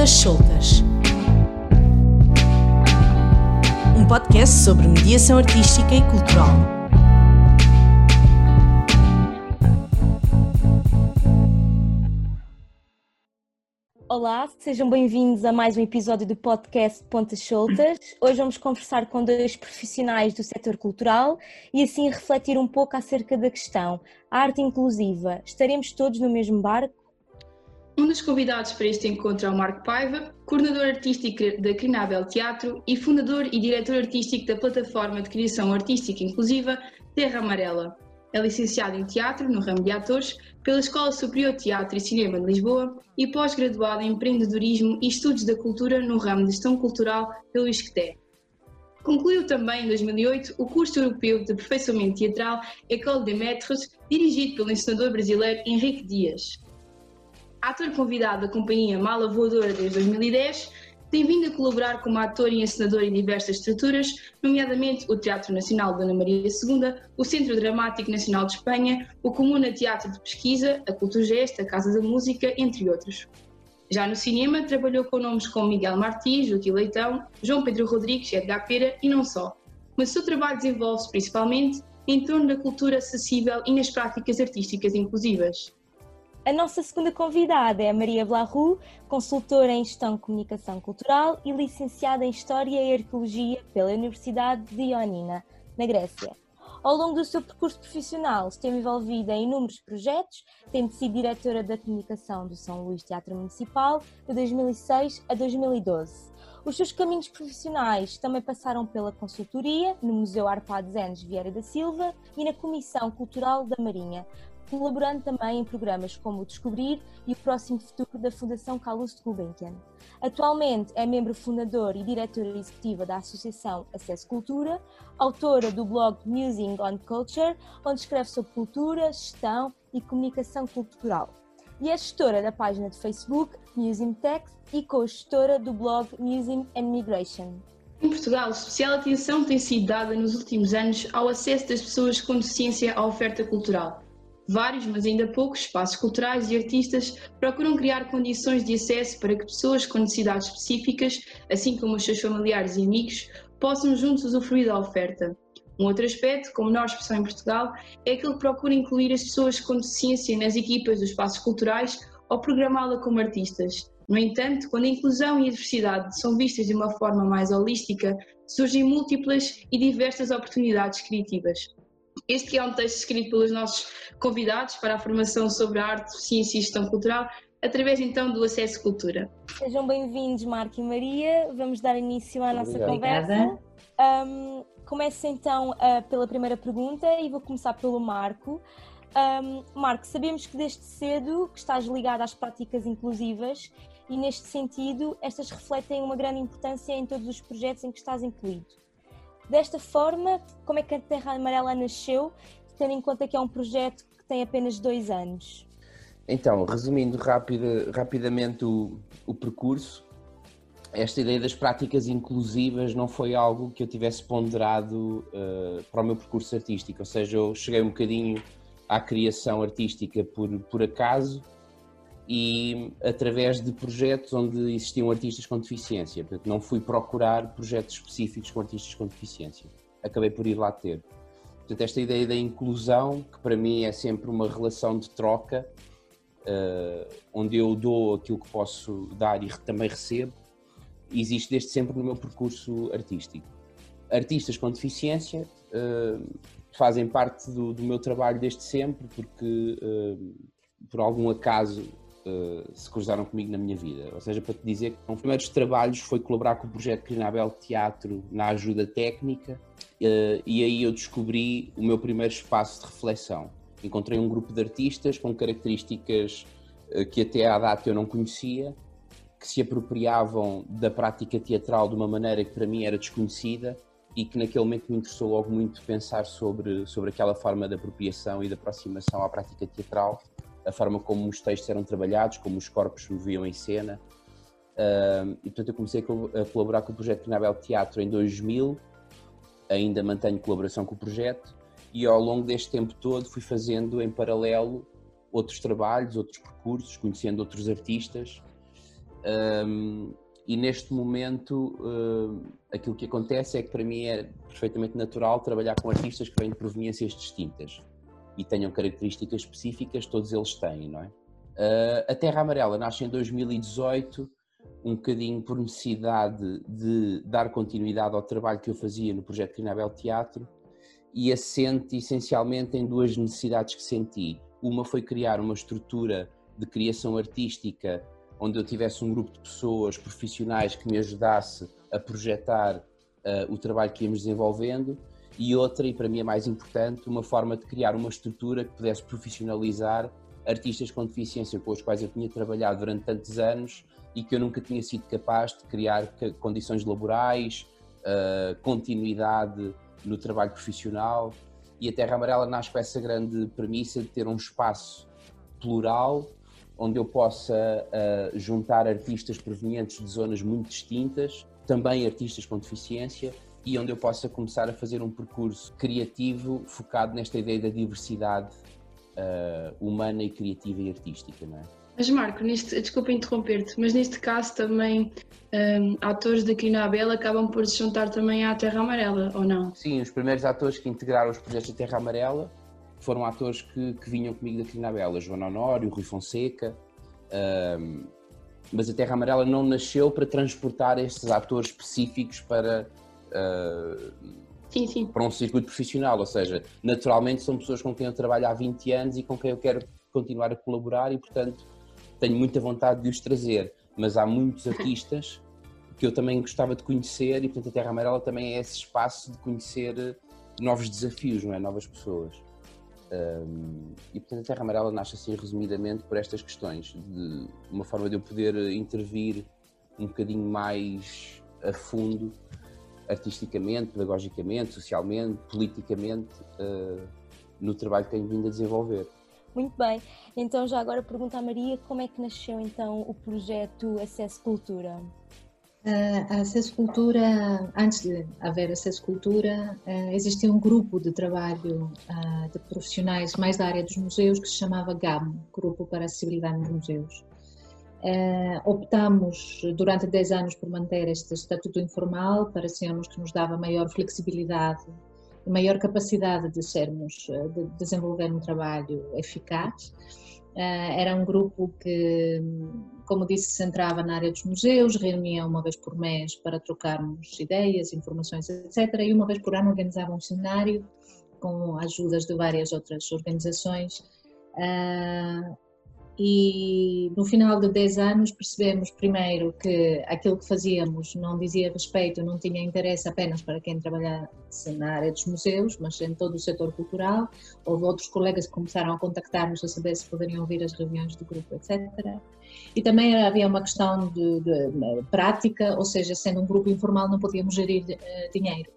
Pontas Soltas. Um podcast sobre mediação artística e cultural. Olá, sejam bem-vindos a mais um episódio do podcast Pontas Soltas. Hoje vamos conversar com dois profissionais do setor cultural e assim refletir um pouco acerca da questão. A arte inclusiva, estaremos todos no mesmo barco? Um dos convidados para este encontro é o Marco Paiva, coordenador artístico da Crinabel Teatro e fundador e diretor artístico da plataforma de criação artística inclusiva Terra Amarela. É licenciado em Teatro, no ramo de atores, pela Escola Superior de Teatro e Cinema de Lisboa e pós-graduado em Empreendedorismo e Estudos da Cultura no ramo de Gestão Cultural pelo ISCTE. Concluiu também em 2008 o curso europeu de aperfeiçoamento teatral École de Maîtres, dirigido pelo ensinador brasileiro Henrique Dias ator convidado da companhia Mala Voadora desde 2010, tem vindo a colaborar como ator e encenador em diversas estruturas, nomeadamente o Teatro Nacional Dona Maria II, o Centro Dramático Nacional de Espanha, o Comuna Teatro de Pesquisa, a Culturgest, a Casa da Música, entre outros. Já no cinema, trabalhou com nomes como Miguel Martins, Joaquim Leitão, João Pedro Rodrigues, Edgar Pera e não só. Mas o seu trabalho desenvolve-se principalmente em torno da cultura acessível e nas práticas artísticas inclusivas. A nossa segunda convidada é a Maria Blarru, consultora em Gestão de Comunicação Cultural e licenciada em História e Arqueologia pela Universidade de Ionina, na Grécia. Ao longo do seu percurso profissional, esteve envolvida em inúmeros projetos, tendo sido diretora da comunicação do São Luís Teatro Municipal de 2006 a 2012. Os seus caminhos profissionais também passaram pela consultoria no Museu Arpades Enes Vieira da Silva e na Comissão Cultural da Marinha, colaborando também em programas como o Descobrir e o Próximo Futuro da Fundação Carlos de Gulbenkian. Atualmente é membro fundador e diretora executiva da Associação Acesso Cultura, autora do blog Musing on Culture, onde escreve sobre cultura, gestão e comunicação cultural. E é gestora da página de Facebook Museum Tech e co-gestora do blog Museum and Migration. Em Portugal, especial atenção tem sido dada nos últimos anos ao acesso das pessoas com deficiência à oferta cultural Vários, mas ainda poucos, espaços culturais e artistas procuram criar condições de acesso para que pessoas com necessidades específicas, assim como os seus familiares e amigos, possam juntos usufruir da oferta. Um outro aspecto, com menor expressão em Portugal, é aquele que procura incluir as pessoas com deficiência nas equipas dos espaços culturais ou programá-la como artistas. No entanto, quando a inclusão e a diversidade são vistas de uma forma mais holística, surgem múltiplas e diversas oportunidades criativas. Este é um texto escrito pelos nossos convidados para a formação sobre a arte, ciência e gestão cultural, através então do Acesso Cultura. Sejam bem-vindos, Marco e Maria. Vamos dar início à nossa Obrigada. conversa. Um, começo então uh, pela primeira pergunta e vou começar pelo Marco. Um, Marco, sabemos que desde cedo que estás ligado às práticas inclusivas e neste sentido estas refletem uma grande importância em todos os projetos em que estás incluído. Desta forma, como é que a Terra Amarela nasceu, tendo em conta que é um projeto que tem apenas dois anos? Então, resumindo rapida, rapidamente o, o percurso, esta ideia das práticas inclusivas não foi algo que eu tivesse ponderado uh, para o meu percurso artístico, ou seja, eu cheguei um bocadinho à criação artística por, por acaso e através de projetos onde existiam artistas com deficiência. Portanto, não fui procurar projetos específicos com artistas com deficiência. Acabei por ir lá ter. Portanto, esta ideia da inclusão, que para mim é sempre uma relação de troca, uh, onde eu dou aquilo que posso dar e também recebo, existe desde sempre no meu percurso artístico. Artistas com deficiência uh, fazem parte do, do, meu trabalho desde sempre, porque uh, por algum acaso uh, se cruzaram comigo na minha vida. Ou seja, para te dizer que um dos primeiros trabalhos foi colaborar com o projeto Crinabel Teatro na ajuda técnica uh, e aí eu descobri o meu primeiro espaço de reflexão. Encontrei um grupo de artistas com características uh, que até à data eu não conhecia, que se apropriavam da prática teatral de uma maneira que para mim era desconhecida e que naquele momento me interessou logo muito pensar sobre, sobre aquela forma de apropriação e de aproximação à prática teatral a forma como os textos eram trabalhados, como os corpos se moviam em cena. Uh, e portanto eu comecei a colaborar com o projeto Pinabel Teatro em 2000, ainda mantenho colaboração com o projeto. E ao longo deste tempo todo fui fazendo em paralelo outros trabalhos, outros percursos, conhecendo outros artistas. Um, e neste momento, aquilo que acontece é que para mim é perfeitamente natural trabalhar com artistas que vêm de proveniências distintas e tenham características específicas, todos eles têm, não é? Uh, a Terra Amarela nasce em 2018, um bocadinho por necessidade de dar continuidade ao trabalho que eu fazia no projeto Crinabel Teatro e assente essencialmente em duas necessidades que senti. Uma foi criar uma estrutura de criação artística onde eu tivesse um grupo de pessoas profissionais que me ajudasse a projetar uh, o trabalho que íamos desenvolvendo e outra, e para mim é mais importante, uma forma de criar uma estrutura que pudesse profissionalizar artistas com deficiência com os quais eu tinha trabalhado durante tantos anos e que eu nunca tinha sido capaz de criar condições laborais, uh, continuidade no trabalho profissional. E a Terra Amarela nasce com essa grande premissa de ter um espaço plural onde eu possa uh, juntar artistas provenientes de zonas muito distintas, também artistas com deficiência, e onde eu possa começar a fazer um percurso criativo focado nesta ideia da diversidade uh, humana e criativa e artística, não é? Mas Marco, neste, desculpa interromper-te, mas neste caso também um, atores da Crinabel acabam por se juntar também à Terra Amarela, ou não? Sim, os primeiros atores que integraram os projetos da Terra Amarela foram atores que, que vinham comigo da Crinabela, João Honório, Rui Fonseca, um, mas a Terra Amarela não nasceu para transportar estes atores específicos para, uh, sim, sim. para um circuito profissional, ou seja, naturalmente são pessoas com quem eu trabalho há 20 anos e com quem eu quero continuar a colaborar e, portanto, tenho muita vontade de os trazer, mas há muitos artistas que eu também gostava de conhecer e, portanto, a Terra Amarela também é esse espaço de conhecer novos desafios, não é? Novas pessoas. Um, e portanto a Terra Amarela nasce assim resumidamente por estas questões, de uma forma de eu poder intervir um bocadinho mais a fundo, artisticamente, pedagogicamente, socialmente, politicamente, uh, no trabalho que tenho vindo a desenvolver. Muito bem, então já agora pergunto à Maria como é que nasceu então o projeto Acesso Cultura? a acesso cultura, antes de haver acesso cultura, existia um grupo de trabalho de profissionais mais da área dos museus que se chamava GAM, Grupo para a Acessibilidade nos Museus. Optamos durante 10 anos por manter este estatuto informal, parecemos que nos dava maior flexibilidade e maior capacidade de sermos, de desenvolver um trabalho eficaz. era um grupo que como disse, se centrava na área dos museus, reunia uma vez por mês para trocarmos ideias, informações, etc. E uma vez por ano organizava um seminário com ajudas de várias outras organizações. Uh, e no final de 10 anos percebemos primeiro que aquilo que fazíamos não dizia respeito, não tinha interesse apenas para quem trabalhasse na área dos museus, mas em todo o setor cultural. Houve outros colegas que começaram a contactar-nos a saber se poderiam vir às reuniões do grupo, etc. E também havia uma questão de, de, de prática, ou seja, sendo um grupo informal não podíamos gerir uh, dinheiro.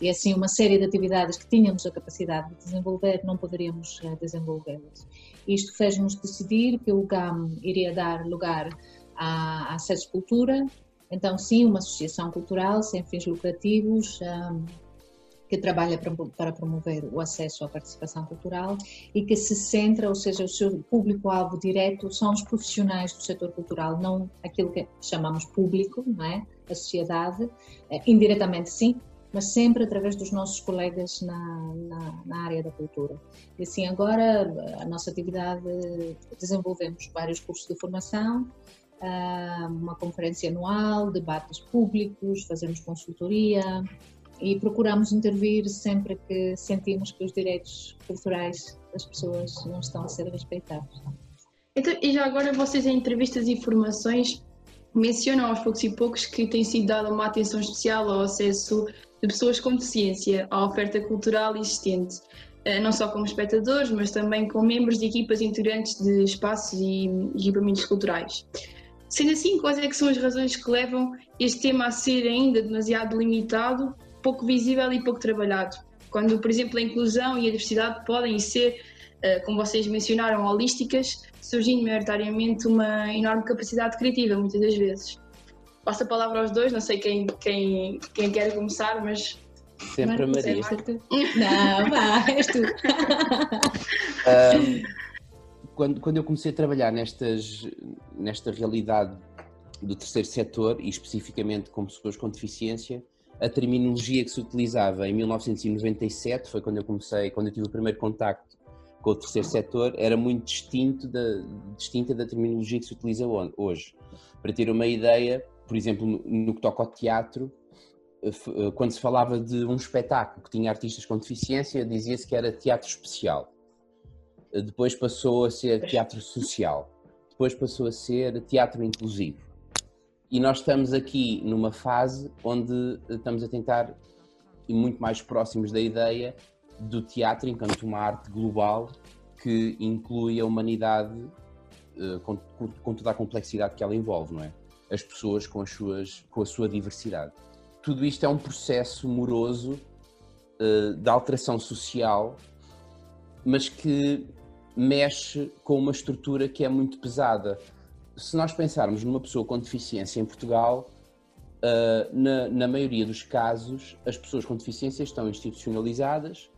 E assim uma série de atividades que tínhamos a capacidade de desenvolver, não poderíamos uh, desenvolvê-las. Isto fez-nos decidir que o GAM iria dar lugar à, à Cultura, então sim, uma associação cultural sem fins lucrativos, um, que trabalha para promover o acesso à participação cultural e que se centra, ou seja, o seu público-alvo direto são os profissionais do setor cultural, não aquilo que chamamos público, não é? A sociedade, eh, indiretamente sim, mas sempre através dos nossos colegas na, na, na, área da cultura. E assim, agora a nossa atividade, desenvolvemos vários cursos de formação, ah, uma conferência anual, debates públicos, fazemos consultoria, e procuramos intervir sempre que sentimos que os direitos culturais das pessoas não estão a ser respeitados. Então, e já agora vocês em entrevistas e informações mencionam aos poucos e poucos que tem sido dada uma atenção especial ao acesso de pessoas com deficiência à oferta cultural existente, eh, não só como espectadores, mas também como membros de equipas integrantes de espaços e equipamentos culturais. Sendo assim, quais é que são as razões que levam este tema a ser ainda demasiado limitado pouco visível e pouco trabalhado. Quando, por exemplo, a inclusão e a diversidade podem ser, eh, como vocês mencionaram, holísticas, surgindo maioritariamente uma enorme capacidade criativa, muitas das vezes. Passo a palavra aos dois, não sei quem, quem, quem quer começar, mas. Sempre a Maria. Não, vá, és tu. um, quando, quando eu comecei a trabalhar nestas, nesta realidade do terceiro setor e especificamente com pessoas com deficiência, a terminologia que se utilizava em 1997, foi quando eu comecei, quando eu tive o primeiro contacto com o terceiro setor, era muito distinto da, distinta da terminologia que se utiliza hoje. Para ter uma ideia, por exemplo, no, que toca ao teatro, eh, eh, quando se falava de um espetáculo que tinha artistas com deficiência, dizia-se que era teatro especial. Eh, depois passou a ser teatro social. Depois passou a ser teatro inclusivo. E nós estamos aqui numa fase onde estamos a tentar e muito mais próximos da ideia do teatro enquanto uma arte global que inclui a humanidade com, com toda a complexidade que ela envolve, não é? As pessoas com, as suas, com a sua diversidade tudo isto é um processo moroso uh, de alteração social, mas que mexe com uma estrutura que é muito pesada. Se nós pensarmos numa pessoa com deficiência em Portugal, uh, na, na, maioria dos casos, as pessoas com deficiência estão institucionalizadas,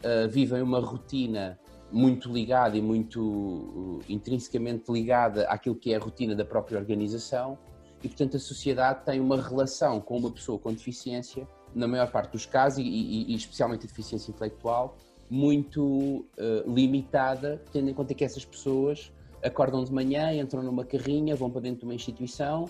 uh, vivem uma rotina muito ligada e muito intrinsecamente ligada àquilo que é a rotina da própria organização e, portanto, a sociedade tem uma relação com uma pessoa com deficiência, na maior parte dos casos, e, e, e especialmente a deficiência intelectual, muito uh, limitada, tendo em conta que essas pessoas acordam de manhã, entram numa carrinha, vão para dentro de uma instituição,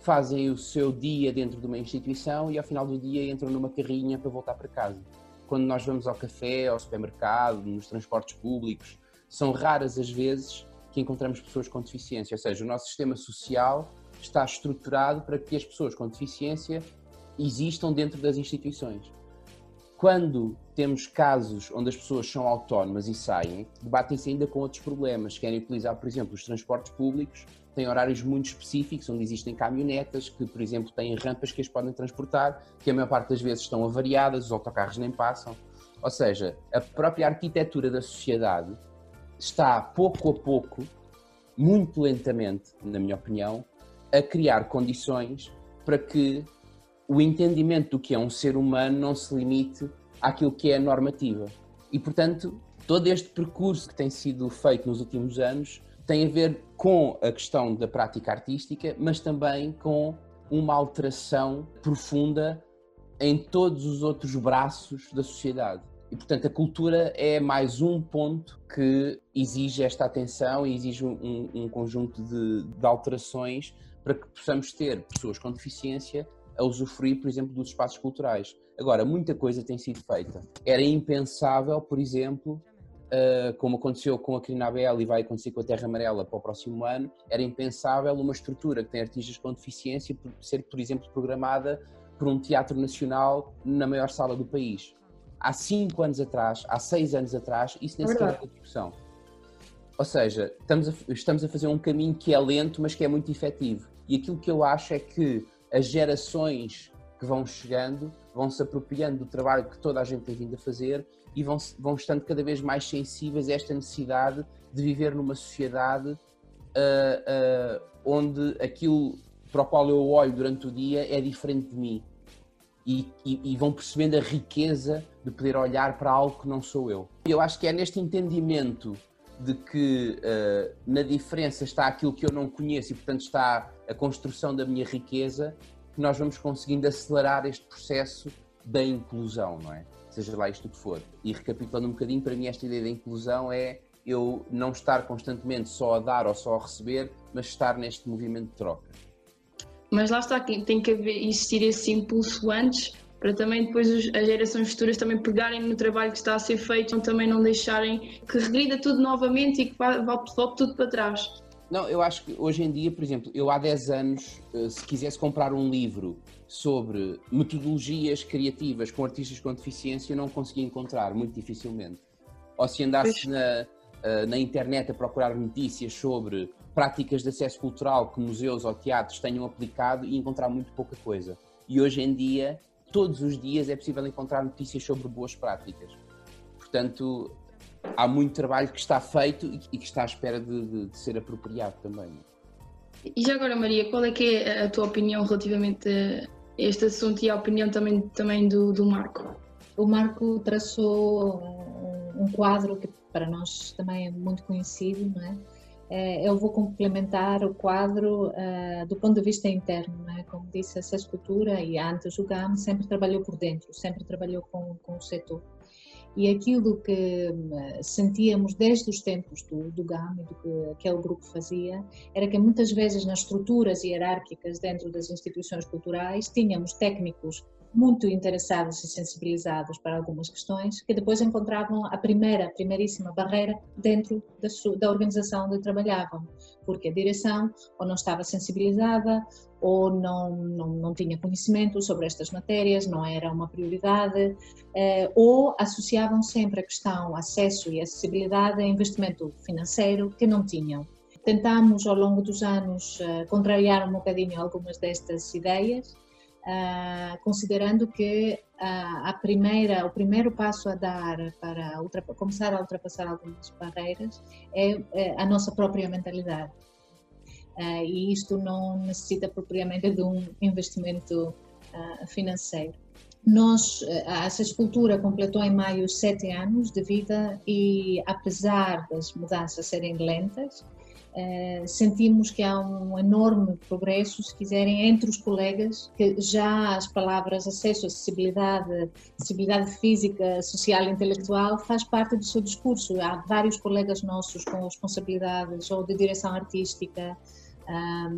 fazem o seu dia dentro de uma instituição e ao final do dia entram numa carrinha para voltar para casa. Quando nós vamos ao café, ao supermercado, nos transportes públicos, são raras as vezes que encontramos pessoas com deficiência, ou seja, o nosso sistema social está estruturado para que as pessoas com deficiência existam dentro das instituições. Quando temos casos onde as pessoas são autónomas e saem, debatem-se ainda com outros problemas. Querem utilizar, por exemplo, os transportes públicos, têm horários muito específicos, onde existem caminhonetas que, por exemplo, têm rampas que as podem transportar, que a maior parte das vezes estão avariadas, os autocarros nem passam. Ou seja, a própria arquitetura da sociedade está pouco a pouco, muito lentamente, na minha opinião, a criar condições para que o entendimento do que é um ser humano não se limite àquilo que é a normativa. E, portanto, todo este percurso que tem sido feito nos últimos anos tem a ver com a questão da prática artística, mas também com uma alteração profunda em todos os outros braços da sociedade. E, portanto, a cultura é mais um ponto que exige esta atenção e exige um, um conjunto de, de alterações para que possamos ter pessoas com deficiência a usufruir, por exemplo, dos espaços culturais. Agora, muita coisa tem sido feita. Era impensável, por exemplo, uh, como aconteceu com a Crinabel e vai acontecer com a Terra Amarela para o próximo ano, era impensável uma estrutura que tem artistas com deficiência ser, por exemplo, programada por um teatro nacional na maior sala do país. Há cinco anos atrás, há seis anos atrás, isso nem é sequer era discussão. Ou seja, estamos a, estamos a fazer um caminho que é lento, mas que é muito efetivo. E aquilo que eu acho é que as gerações que vão chegando vão se apropriando do trabalho que toda a gente tem vindo a fazer e vão, vão estando cada vez mais sensíveis a esta necessidade de viver numa sociedade uh, uh, onde aquilo para o qual eu olho durante o dia é diferente de mim. E, e, e, vão percebendo a riqueza de poder olhar para algo que não sou eu. Eu acho que é neste entendimento de que uh, na diferença está aquilo que eu não conheço e, portanto, está a construção da minha riqueza, que nós vamos conseguindo acelerar este processo da inclusão, não é? Seja lá isto que for. E recapitulando um bocadinho, para mim, esta ideia da inclusão é eu não estar constantemente só a dar ou só a receber, mas estar neste movimento de troca. Mas lá está, tem que haver, existir esse impulso antes para também depois as gerações futuras também pegarem no trabalho que está a ser feito, também não deixarem que regrida tudo novamente e que volte, volte tudo para trás. Não, eu acho que hoje em dia, por exemplo, eu há 10 anos, eh, se quisesse comprar um livro sobre metodologias criativas com artistas com deficiência, não conseguia encontrar, muito dificilmente. Ou se andasse na, eh, na internet a procurar notícias sobre práticas de acesso cultural que museus ou teatros tenham aplicado e encontrar muito pouca coisa. E hoje em dia todos os dias é possível encontrar notícias sobre boas práticas. Portanto, há muito trabalho que está feito e que está à espera de, de, de ser apropriado também. E já agora, Maria, qual é que é a tua opinião relativamente a este assunto e a opinião também, também do, do Marco? O Marco traçou um, um quadro que para nós também é muito conhecido, não é? Eh, eu vou complementar o quadro uh, do ponto de vista interno. Né? Como disse, essa escultura e antes o GAM sempre trabalhou por dentro, sempre trabalhou com, com o setor. E aquilo que hum, sentíamos desde os tempos do, do GAM e do que aquele grupo fazia, era que muitas vezes nas estruturas hierárquicas dentro das instituições culturais tínhamos técnicos muito interessados e sensibilizados para algumas questões, que depois encontravam a primeira, primeiríssima barreira dentro da, sua, da organização onde trabalhavam, porque a direção ou não estava sensibilizada ou não, não, não tinha conhecimento sobre estas matérias, não era uma prioridade, eh, ou associavam sempre a questão acesso e acessibilidade a investimento financeiro que não tinham. Tentamos ao longo dos anos eh, contrariar um bocadinho algumas destas ideias, Uh, considerando que uh, a primeira, o primeiro passo a dar para começar a ultrapassar algumas barreiras é, é a nossa própria mentalidade. Uh, e isto não necessita propriamente de um investimento financeiro. Nós, essa escultura completou em maio sete anos de vida e, apesar das mudanças serem lentas, Uh, sentimos que há um enorme progresso, se quiserem, entre os colegas, que já as palavras acesso, acessibilidade, acessibilidade física, social e intelectual faz parte do seu discurso. Há vários colegas nossos com responsabilidades ou de direção artística,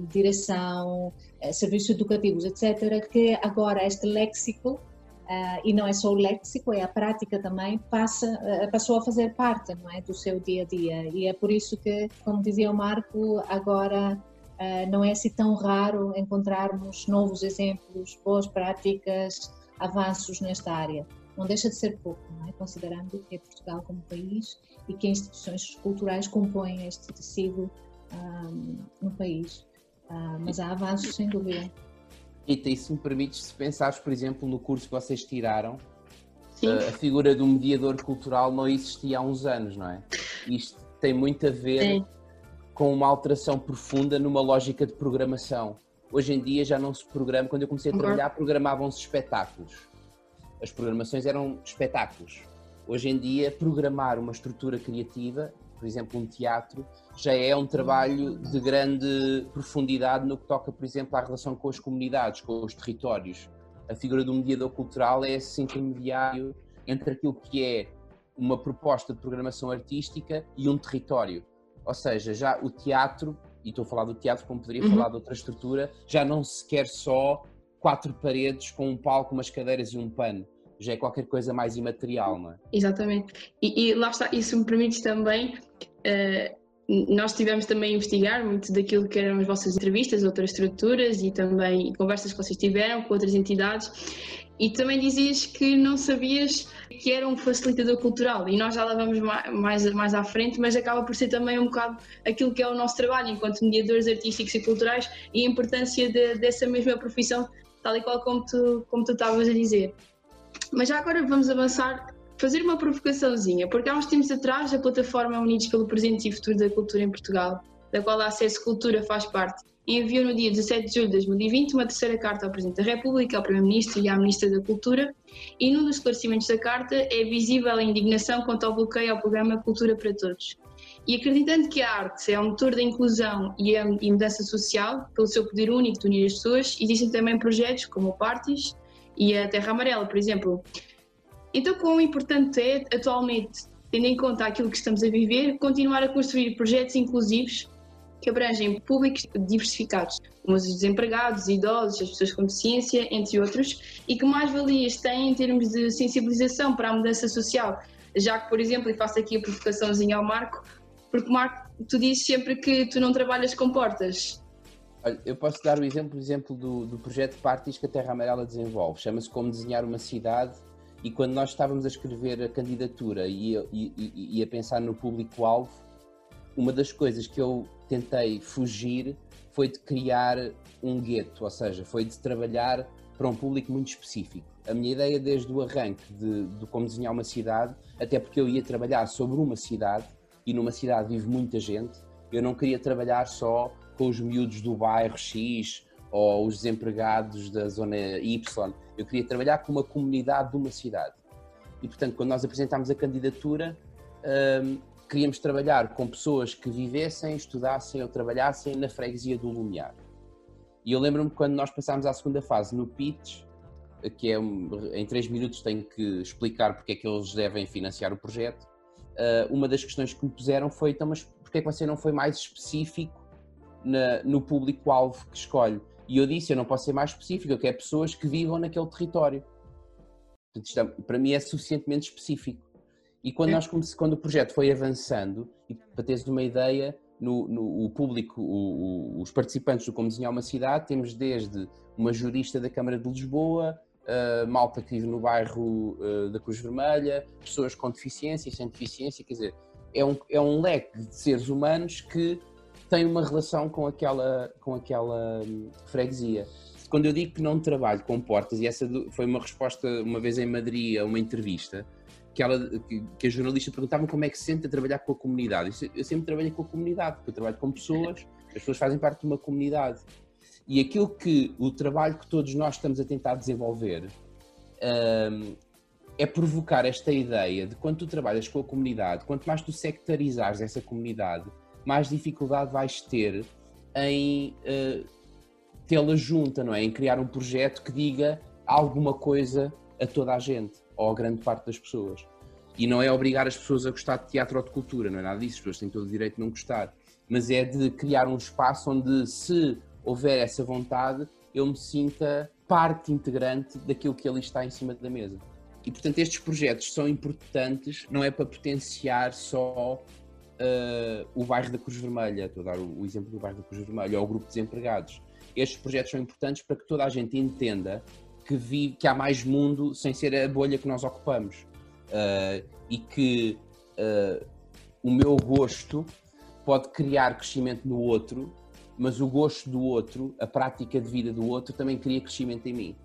direção, uh, serviços educativos, etc., que agora este léxico Uh, e não é só o léxico, é a prática também, passa, uh, passou a fazer parte não é, do seu dia a dia. E é por isso que, como dizia o Marco, agora uh, não é assim tão raro encontrarmos novos exemplos, boas práticas, avanços nesta área. Não deixa de ser pouco, é? considerando que é Portugal como país e que instituições culturais compõem este tecido um, no país. mas há avanços, sem dúvida. Rita, e se me permites, se pensares, por exemplo, no curso que vocês tiraram, Sim. a figura do mediador cultural não existia há uns anos, não é? Isto tem muito a ver Sim. com uma alteração profunda numa lógica de programação. Hoje em dia já não se programa, quando eu comecei a trabalhar, programavam-se espetáculos. As programações eram espetáculos. Hoje em dia, programar uma estrutura criativa, por exemplo, um teatro, já é um trabalho de grande profundidade no que toca, por exemplo, à relação com as comunidades, com os territórios. A figura do mediador cultural é esse intermediário entre aquilo que é uma proposta de programação artística e um território. Ou seja, já o teatro, e estou a falar do teatro como poderia uhum. falar de outra estrutura, já não se quer só quatro paredes com um palco, umas cadeiras e um pano. Já é qualquer coisa mais imaterial, não é? Exatamente. E, e lá está, isso me permite também uh, nós tivemos também a investigar muito daquilo que eram as vossas entrevistas, outras estruturas e também conversas que vocês tiveram com outras entidades. E também dizias que não sabias que era um facilitador cultural e nós já lá vamos mais, mais à frente, mas acaba por ser também um bocado aquilo que é o nosso trabalho enquanto mediadores artísticos e culturais e a importância de, dessa mesma profissão, tal e qual como tu, como tu estavas a dizer. Mas já agora vamos avançar fazer uma provocaçãozinha, porque há uns tempos atrás a plataforma Unidos pelo Presente e Futuro da Cultura em Portugal, da qual a Acesso Cultura faz parte, enviou no dia 17 de julho de 2020 uma terceira carta ao Presidente da República, ao Primeiro-Ministro e à Ministra da Cultura, e num dos esclarecimentos da carta é visível a indignação quanto ao bloqueio ao programa Cultura para Todos. E acreditando que a arte é o motor da inclusão e mudança social, pelo seu poder único de unir as pessoas, existem também projetos como o Partis e a Terra Amarela, por exemplo, então, quão importante é, atualmente, tendo em conta aquilo que estamos a viver, continuar a construir projetos inclusivos que abrangem públicos diversificados, como os desempregados, idosos, as pessoas com deficiência, entre outros, e que mais valias têm em termos de sensibilização para a mudança social, já que, por exemplo, e faço aqui a provocaçãozinha ao Marco, porque Marco, tu dizes sempre que tu não trabalhas com portas. Olha, eu posso dar o exemplo, exemplo do, do projeto Partis que a Terra Amarela desenvolve. Chama-se Como Desenhar uma Cidade e quando nós estávamos a escrever a candidatura e, e, e, e a pensar no público-alvo, uma das coisas que eu tentei fugir foi de criar um gueto, ou seja, foi de trabalhar para um público muito específico. A minha ideia desde o arranque de, de como desenhar uma cidade, até porque eu ia trabalhar sobre uma cidade, e numa cidade vive muita gente, eu não queria trabalhar só com os miúdos do bairro X ou os desempregados da zona Y. Eu queria trabalhar com uma comunidade de uma cidade. E, portanto, quando nós apresentámos a candidatura, um, queríamos trabalhar com pessoas que vivessem, estudassem ou trabalhassem na freguesia do Lumiar. E eu lembro-me quando nós passámos à segunda fase no pitch, que é em três minutos tenho que explicar porque é que eles devem financiar o projeto. Uh, uma das questões que me puseram foi, então, mas porque é que você não foi mais específico na, no público-alvo que escolhe? E eu disse, eu não posso ser mais específico, eu quero pessoas que vivam naquele território. Portanto, é, para mim é suficientemente específico. E quando, nós, quando o projeto foi avançando, e para teres uma ideia, no, no o público, o, o, os participantes do Como Desenhar uma Cidade, temos desde uma jurista da Câmara de Lisboa, uh, malta que vive no bairro uh, da Cruz Vermelha, pessoas com deficiência e sem deficiência, quer dizer, é um, é um leque de seres humanos que têm uma relação com aquela, com aquela hum, freguesia. Quando eu digo que não trabalho com portas, e essa foi uma resposta uma vez em Madrid a uma entrevista, que, ela, que, que a jornalista perguntava como é que se sente a trabalhar com a comunidade. Eu, eu sempre trabalhei com a comunidade, porque eu trabalho com pessoas, as pessoas fazem parte de uma comunidade. E aquilo que o trabalho que todos nós estamos a tentar desenvolver um, é provocar esta ideia de quando tu trabalhas com a comunidade, quanto mais tu sectarizares essa comunidade, mais dificuldade vais ter em uh, tê-la junta, não é? Em criar um projeto que diga alguma coisa a toda a gente ou a grande parte das pessoas. E não é obrigar as pessoas a gostar de teatro ou de cultura, não é nada disso, as pessoas têm todo o direito de não gostar. Mas é de criar um espaço onde, se houver essa vontade, eu me sinta parte integrante daquilo que ali está em cima da mesa. E portanto, estes projetos são importantes, não é para potenciar só uh, o bairro da Cruz Vermelha, estou a dar o, o exemplo do bairro da Cruz Vermelha, ou o grupo de desempregados. Estes projetos são importantes para que toda a gente entenda que, vive, que há mais mundo sem ser a bolha que nós ocupamos. Uh, e que uh, o meu gosto pode criar crescimento no outro, mas o gosto do outro, a prática de vida do outro, também cria crescimento em mim.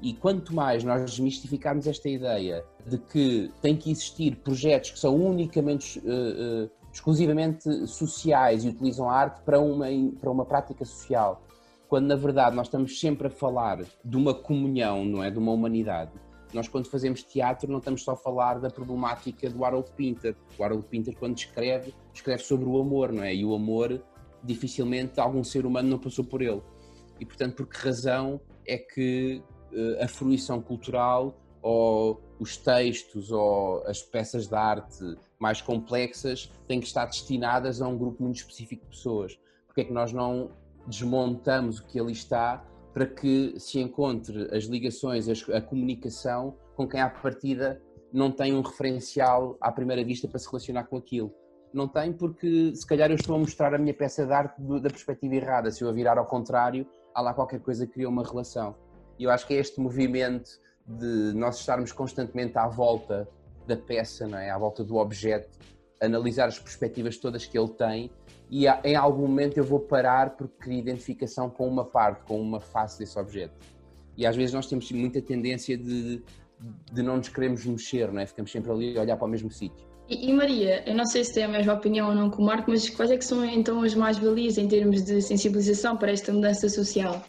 E quanto mais nós desmistificarmos esta ideia de que tem que existir projetos que são unicamente, uh, exclusivamente sociais e utilizam a arte para uma, para uma prática social, quando na verdade nós estamos sempre a falar de uma comunhão, não é? De uma humanidade. Nós, quando fazemos teatro, não estamos só a falar da problemática do Harold Pinter. O Harold Pinter, quando escreve, escreve sobre o amor, não é? E o amor, dificilmente algum ser humano não passou por ele. E, portanto, por que razão é que uh, a fruição cultural ou os textos ou as peças de arte mais complexas têm que estar destinadas a um grupo muito específico de pessoas? Porque é que nós não desmontamos o que ali está para que se encontre as ligações, a comunicação com quem à partida não tem um referencial à primeira vista para se relacionar com aquilo. Não tem porque se calhar eu estou a mostrar a minha peça de arte da perspectiva errada. Se eu a virar ao contrário, há lá qualquer coisa que cria uma relação. E eu acho que é este movimento de nós estarmos constantemente à volta da peça, não é? à volta do objeto, analisar as perspectivas todas que ele tem e em algum momento eu vou parar porque crio identificação com uma parte, com uma face desse objeto. E às vezes nós temos muita tendência de, de não nos queremos mexer, não é? Ficamos sempre ali a olhar para o mesmo sítio. E, e, Maria, eu não sei se tem a mesma opinião ou não com o Marco, mas quais é que são então as mais-valias em termos de sensibilização para esta mudança social?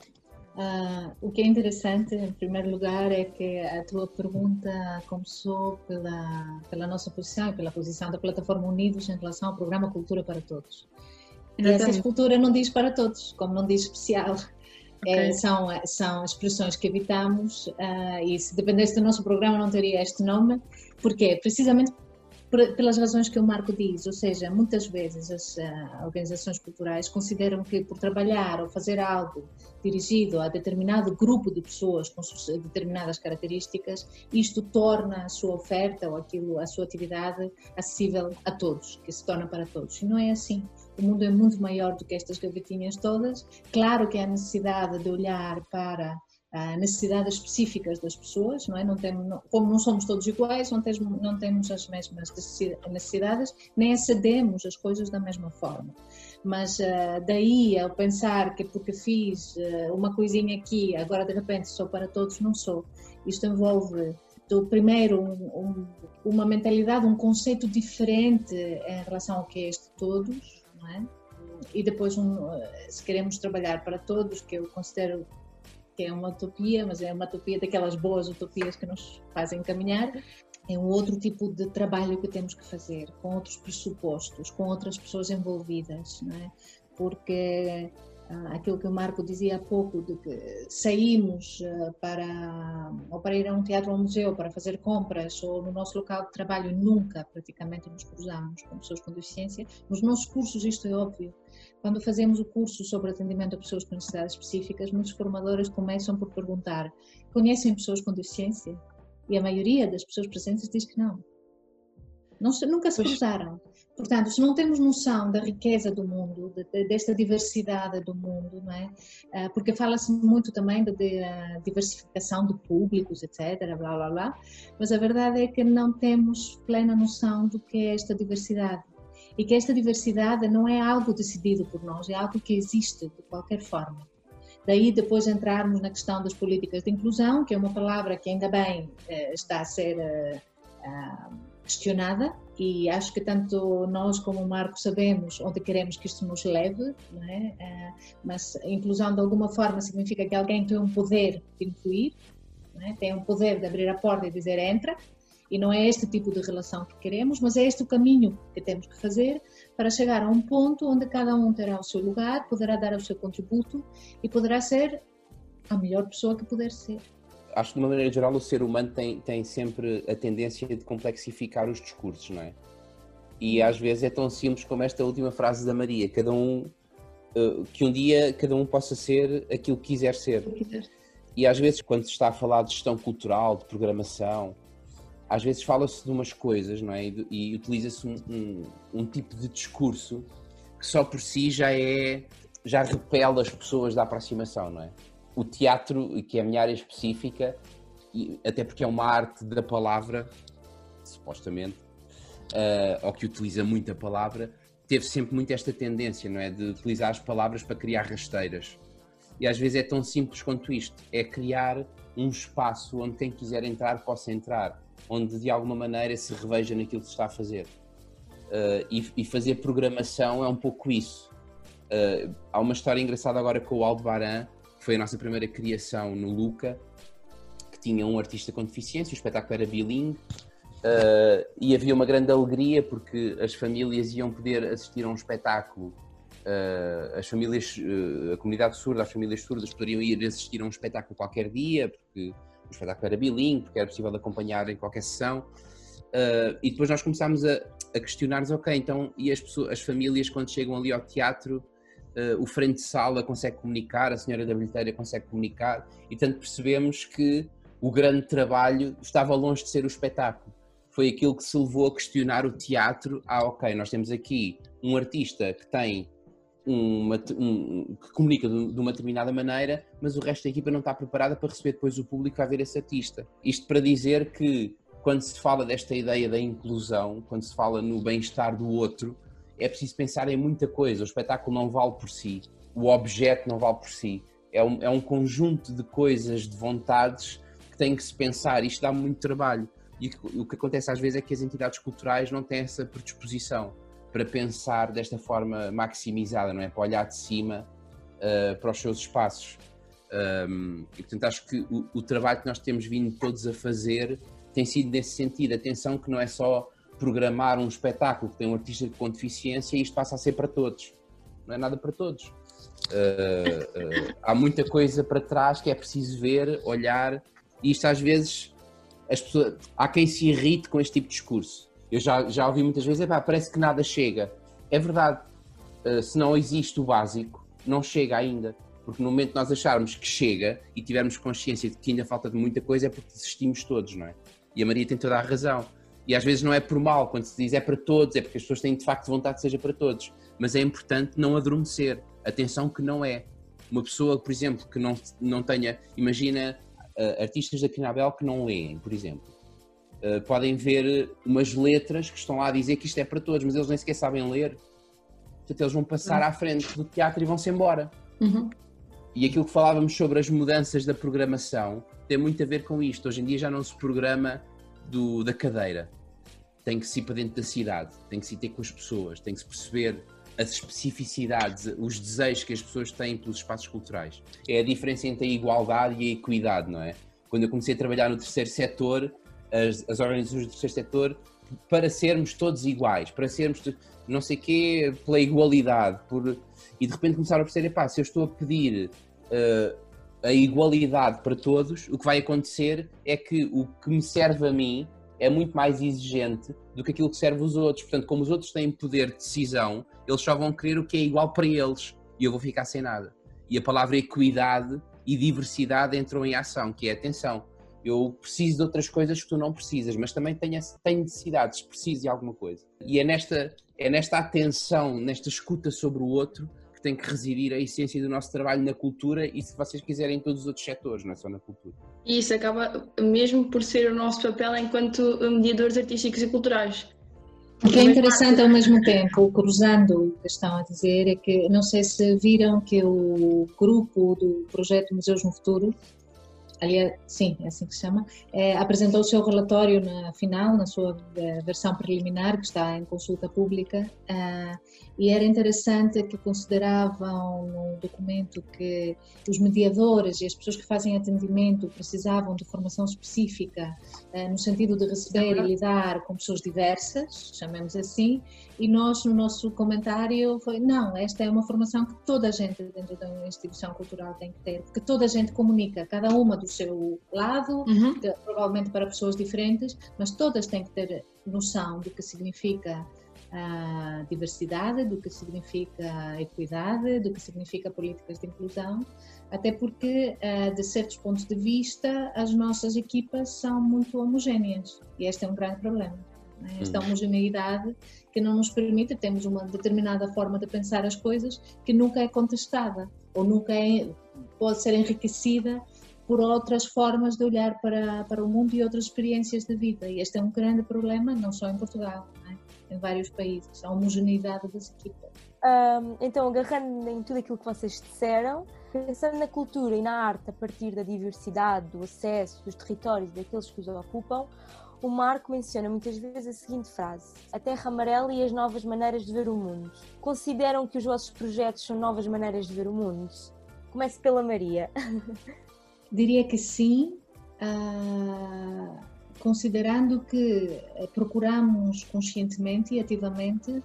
Uh, o que é interessante, em primeiro lugar, é que a tua pergunta começou pela, pela nossa posição e pela posição da plataforma Unidos em relação ao programa Cultura para Todos. E essa cultura não diz para todos, como não diz especial. Okay. É, são, são expressões que evitamos uh, e se dependesse do nosso programa não teria este nome, porque precisamente pelas razões que o Marco diz, ou seja, muitas vezes as uh, organizações culturais consideram que por trabalhar ou fazer algo dirigido a determinado grupo de pessoas com determinadas características, isto torna a sua oferta ou aquilo, a sua atividade acessível a todos, que se torna para todos. E não é assim. O mundo é muito maior do que estas gavetinhas todas. Claro que há necessidade de olhar para necessidades específicas das pessoas, não é? Não temos, não, como não somos todos iguais, não temos, não temos as mesmas necessidades, nem acedemos às coisas da mesma forma. Mas uh, daí ao pensar que porque fiz uh, uma coisinha aqui, agora de repente sou para todos, não sou. Isto envolve do primeiro um, um, uma mentalidade, um conceito diferente em relação ao que é este todos, não é? E depois, um, eh, se queremos trabalhar para todos, que eu considero que é uma utopia, mas é uma utopia daquelas boas utopias que nos fazem caminhar. é um outro tipo de trabalho que temos que fazer, com outros pressupostos, com outras pessoas envolvidas, não é? Porque ah, aquilo que o Marco dizia há pouco, de que saímos ah, para, ou para ir a um teatro ou um museu para fazer compras, ou no nosso local de trabalho nunca praticamente nos cruzamos com pessoas com deficiência, nos nossos cursos isto é óbvio. Quando fazemos o curso sobre atendimento a pessoas com necessidades específicas, muitos formadores começam por perguntar: conhecem pessoas com deficiência? E a maioria das pessoas presentes diz que não. não nunca se cruzaram. Portanto, se não temos noção da riqueza do mundo, de, de, desta diversidade do mundo, não é? Ah, porque fala-se muito também de uh, diversificação de públicos, etc., blá blá blá, mas a verdade é que não temos plena noção do que é esta diversidade. E que esta diversidade não é algo decidido por nós, é algo que existe de qualquer forma. Daí depois entrarmos na questão das políticas de inclusão, que é uma palavra que ainda bem eh, está a ser eh, ah, questionada e acho que tanto nós como o Marco sabemos onde queremos que isto nos leve, é? Eh, mas inclusão de alguma forma significa que alguém tem um poder de incluir, é? tem um poder de abrir a porta e dizer entra, e não é este tipo de relação que queremos, mas é este o caminho que temos que fazer para chegar a um ponto onde cada um terá o seu lugar, poderá dar o seu contributo e poderá ser a melhor pessoa que puder ser acho que de uma maneira geral o ser humano tem, tem sempre a tendência de complexificar os discursos, não é? E às vezes é tão simples como esta última frase da Maria, cada um uh, que um dia cada um possa ser aquilo que quiser ser. E às vezes quando se está a falar de gestão cultural, de programação, às vezes fala-se de umas coisas, não é? E, e utiliza-se um, um, um tipo de discurso que só por si já é já repele as pessoas da aproximação, não é? o teatro, que é a minha área específica, até porque é uma arte da palavra, supostamente, uh, ou que utiliza muito a palavra, teve sempre muito esta tendência, não é? De utilizar as palavras para criar rasteiras. E às vezes é tão simples quanto isto: é criar um espaço onde quem quiser entrar possa entrar, onde de alguma maneira se reveja naquilo que se está a fazer. Uh, e, e, fazer programação é um pouco isso. Uh, há uma história engraçada agora com o Aldebaran, foi a nossa primeira criação no Luca, que tinha um artista com deficiência, o espetáculo era bilingue, uh, e havia uma grande alegria porque as famílias iam poder assistir a um espetáculo. As famílias, a comunidade surda, as famílias surdas poderiam ir assistir a um espetáculo qualquer dia, porque o espetáculo era bilingue, porque era possível acompanhar em qualquer sessão. e depois nós começámos a, a questionar-nos, ok, então, e as, pessoas, as famílias quando chegam ali ao teatro, uh, o frente de sala consegue comunicar, a senhora da bilheteira consegue comunicar, e tanto percebemos que o grande trabalho estava longe de ser o espetáculo. Foi aquilo que se levou a questionar o teatro. Ah, ok, nós temos aqui um artista que tem uma, um, que comunica de, uma determinada maneira, mas o resto da equipa não está preparada para receber depois o público vai ver esse artista. Isto para dizer que quando se fala desta ideia da inclusão, quando se fala no bem-estar do outro, é preciso pensar em muita coisa. O espetáculo não vale por si, o objeto não vale por si. É um, é um conjunto de coisas, de vontades que tem que se pensar. Isto dá muito trabalho. E o que acontece às vezes é que as entidades culturais não têm essa predisposição para pensar desta forma maximizada, não é? Para olhar de cima uh, para os seus espaços. Um, e portanto acho que o, o, trabalho que nós temos vindo todos a fazer tem sido nesse sentido. Atenção que não é só programar um espetáculo que tem um artista com deficiência e isto passa a ser para todos. Não é nada para todos. Uh, uh, há muita coisa para trás que é preciso ver, olhar, e isto às vezes as pessoas, há quem se irrite com este tipo de discurso. Eu já, já ouvi muitas vezes, parece que nada chega. É verdade, uh, se não existe o básico, não chega ainda. Porque no momento que nós acharmos que chega e tivermos consciência de que ainda falta de muita coisa, é porque desistimos todos, não é? E a Maria tem toda a razão e às vezes não é por mal, quando se diz é para todos, é porque as pessoas têm de facto vontade que seja para todos. Mas é importante não adormecer. Atenção que não é. Uma pessoa, por exemplo, que não, não tenha. Imagina uh, artistas da Quinabel que não leem, por exemplo. Uh, podem ver umas letras que estão lá a dizer que isto é para todos, mas eles nem sequer sabem ler. Portanto, eles vão passar à frente do teatro e vão-se embora. Uhum. E aquilo que falávamos sobre as mudanças da programação tem muito a ver com isto. Hoje em dia já não se programa do, da cadeira tem que se ir para dentro da cidade, tem que se ter com as pessoas, tem que se perceber as especificidades, os desejos que as pessoas têm pelos espaços culturais. É a diferença entre a igualdade e a equidade, não é? Quando eu comecei a trabalhar no terceiro setor, as, as organizações do terceiro setor para sermos todos iguais, para sermos não sei quê, pela igualdade, por, e de repente começaram a perceber, pá, se eu estou a pedir uh, a igualdade para todos, o que vai acontecer é que o que me serve a mim é muito mais exigente do que aquilo que serve os outros. Portanto, como os outros têm poder de decisão, eles só vão querer o que é igual para eles e eu vou ficar sem nada. E a palavra equidade e diversidade entrou em ação, que é atenção, eu preciso de outras coisas que tu não precisas, mas também tenho, tenho necessidades, preciso de alguma coisa. E é nesta, é nesta atenção, nesta escuta sobre o outro, que tem que residir a essência do nosso trabalho na cultura e, se vocês quiserem, em todos os outros setores, não é só na cultura. E isso acaba mesmo por ser o nosso papel enquanto mediadores artísticos e culturais. O que é interessante ao mesmo tempo, cruzando o que estão a dizer, é que não sei se viram que o grupo do projeto Museus no Futuro aliás, sim, é assim que se chama, é, apresentou o seu relatório na final, na sua eh, versão preliminar, que está em consulta pública, uh, e era interessante que consideravam no documento que os mediadores e as pessoas que fazem atendimento precisavam de formação específica uh, no sentido de receber e lidar com pessoas diversas, chamemos assim, e nós no nosso comentário foi, não, esta é uma formação que toda a gente dentro da instituição cultural tem que ter, porque toda a gente comunica, cada uma do seu lado, uhum. provavelmente para pessoas diferentes, mas todas têm que ter noção do que significa a diversidade, do que significa equidade, do que significa políticas de inclusão, até porque, eh, de certos pontos de vista, as nossas equipas são muito homogêneas e este é um grande problema. Né? Esta hum. homogeneidade que não nos permite, temos uma determinada forma de pensar as coisas que nunca é contestada ou nunca é, pode ser enriquecida por outras formas de olhar para, para o mundo e outras experiências de vida. E este é um grande problema, não só em Portugal, é? em vários países, a homogeneidade das equipas. Um, então, agarrando em tudo aquilo que vocês disseram, pensando na cultura e na arte a partir da diversidade, do acesso, dos territórios, daqueles que os ocupam, o Marco menciona muitas vezes a seguinte frase: A Terra Amarela e as novas maneiras de ver o mundo. Consideram que os vossos projetos são novas maneiras de ver o mundo? Comece pela Maria. Diria que sim, uh, considerando que eh, procuramos conscientemente e ativamente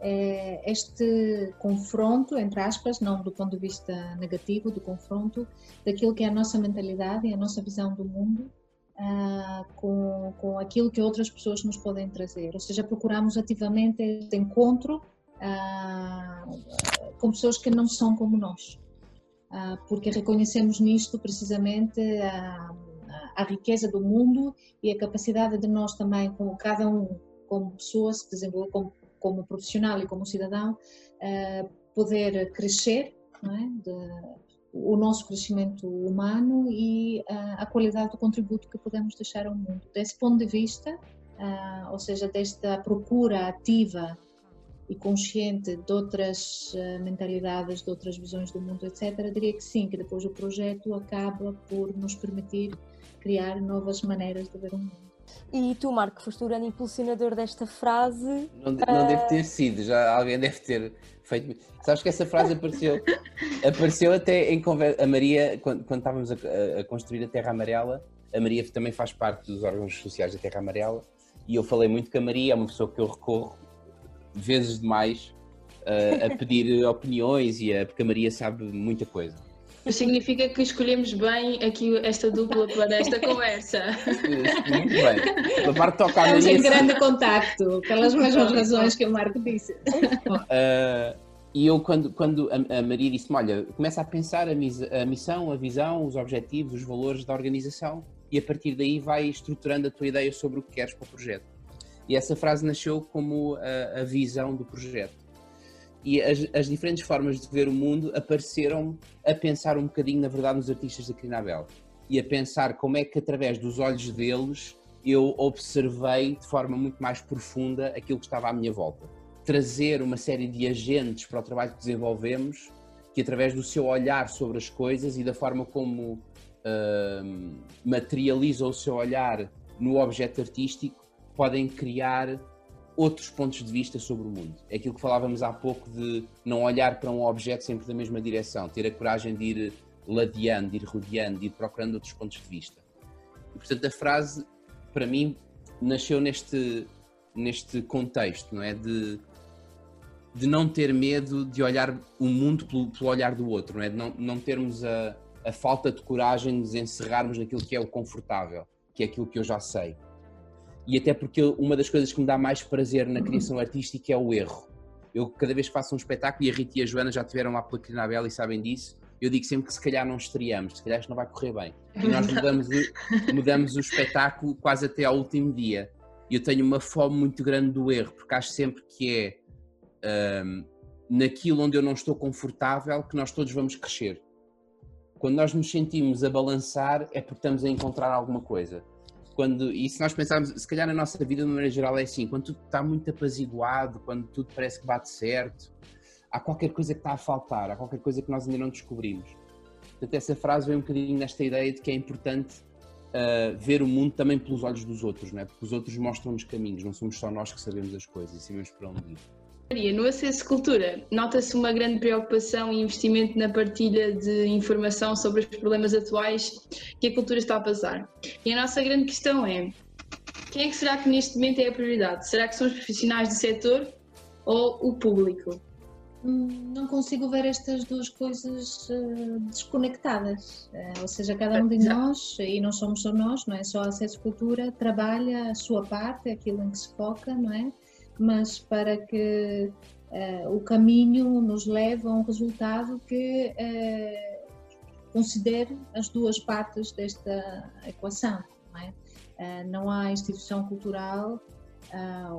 eh, este confronto, entre aspas, não do ponto de vista negativo, do confronto daquilo que é a nossa mentalidade e a nossa visão do mundo uh, com, com aquilo que outras pessoas nos podem trazer. Ou seja, procuramos ativamente este encontro uh, com pessoas que não são como nós. Ah, porque reconhecemos nisto precisamente a, a, riqueza do mundo e a capacidade de nós também, como cada um, como pessoa, se desenvolver como, como profissional e como cidadão, uh, poder crescer, é? de, o nosso crescimento humano e uh, a qualidade do contributo que podemos deixar ao mundo. Desse ponto de vista, ou seja, desta procura ativa e consciente de outras uh, mentalidades, de outras visões do mundo, etc., diria que sim, que depois o projeto acaba por nos permitir criar novas maneiras de ver o mundo. E tu, Marco, foste o grande impulsionador desta frase. Não, não uh... deve ter sido, já alguém deve ter feito. Sabes que essa frase apareceu, apareceu até em conversa. A Maria, quando, quando estávamos a, a, construir a Terra Amarela, a Maria também faz parte dos órgãos sociais da Terra Amarela. E eu falei muito com a Maria, é uma pessoa que eu recorro vezes demais uh, a pedir opiniões e a, porque a Maria sabe muita coisa. Significa que escolhemos bem aqui esta dupla para esta conversa. Muito bem. A parte toca a Estamos em grande contacto, pelas mesmas razões que o Marco disse. Uh, e eu, quando, quando a, a Maria disse-me: Olha, começa a pensar a, mis, a missão, a visão, os objetivos, os valores da organização, e a partir daí vai estruturando a tua ideia sobre o que queres para o projeto. E essa frase nasceu como a, a visão do projeto. E as, as, diferentes formas de ver o mundo apareceram a pensar um bocadinho, na verdade, nos artistas da Crinabel. E a pensar como é que, através dos olhos deles, eu observei de forma muito mais profunda aquilo que estava à minha volta. Trazer uma série de agentes para o trabalho que desenvolvemos, que através do seu olhar sobre as coisas e da forma como uh, materializa o seu olhar no objeto artístico, podem criar outros pontos de vista sobre o mundo. É aquilo que falávamos há pouco de não olhar para um objeto sempre da mesma direção, ter a coragem de ir ladeando, de ir rodeando, de ir procurando outros pontos de vista. E, portanto, a frase para mim, nasceu neste, neste contexto, não é? De, de não ter medo de olhar o mundo pelo, pelo olhar do outro, não é? De não, não termos a, a falta de coragem de nos encerrarmos naquilo que é o confortável, que é aquilo que eu já sei. E até porque uma das coisas que me dá mais prazer na criação artística é o erro. Eu, cada vez que faço um espetáculo, e a Rita e a Joana já tiveram lá pela Crinabela e sabem disso, eu digo sempre que se calhar não estreamos, se calhar isto não vai correr bem. E nós mudamos o, mudamos o espetáculo quase até ao último dia. E eu tenho uma fome muito grande do erro, porque acho sempre que é um, naquilo onde eu não estou confortável que nós todos vamos crescer. Quando nós nos sentimos a balançar é porque estamos a encontrar alguma coisa. Quando, e se nós pensarmos, se calhar na nossa vida de maneira geral é assim, quando tudo está muito apaziguado, quando tudo parece que bate certo, há qualquer coisa que está a faltar, há qualquer coisa que nós ainda não descobrimos. Portanto, essa frase vem um bocadinho nesta ideia de que é importante uh, ver o mundo também pelos olhos dos outros, não é? porque os outros mostram-nos caminhos, não somos só nós que sabemos as coisas e sabemos para onde ir. Maria, no Acesso Cultura, nota-se uma grande preocupação e investimento na partilha de informação sobre os problemas atuais que a cultura está a passar. E a nossa grande questão é: quem é que será que neste momento é a prioridade? Será que são os profissionais do setor ou o público? Hum, não consigo ver estas duas coisas uh, desconectadas. Uh, ou seja, cada um de nós, e não somos só nós, não é só acesso à cultura, trabalha a sua parte, aquilo em que se foca, não é? Mas para que uh, o caminho nos leve a um resultado que uh, considere as duas partes desta equação. Não, é? uh, não há instituição cultural,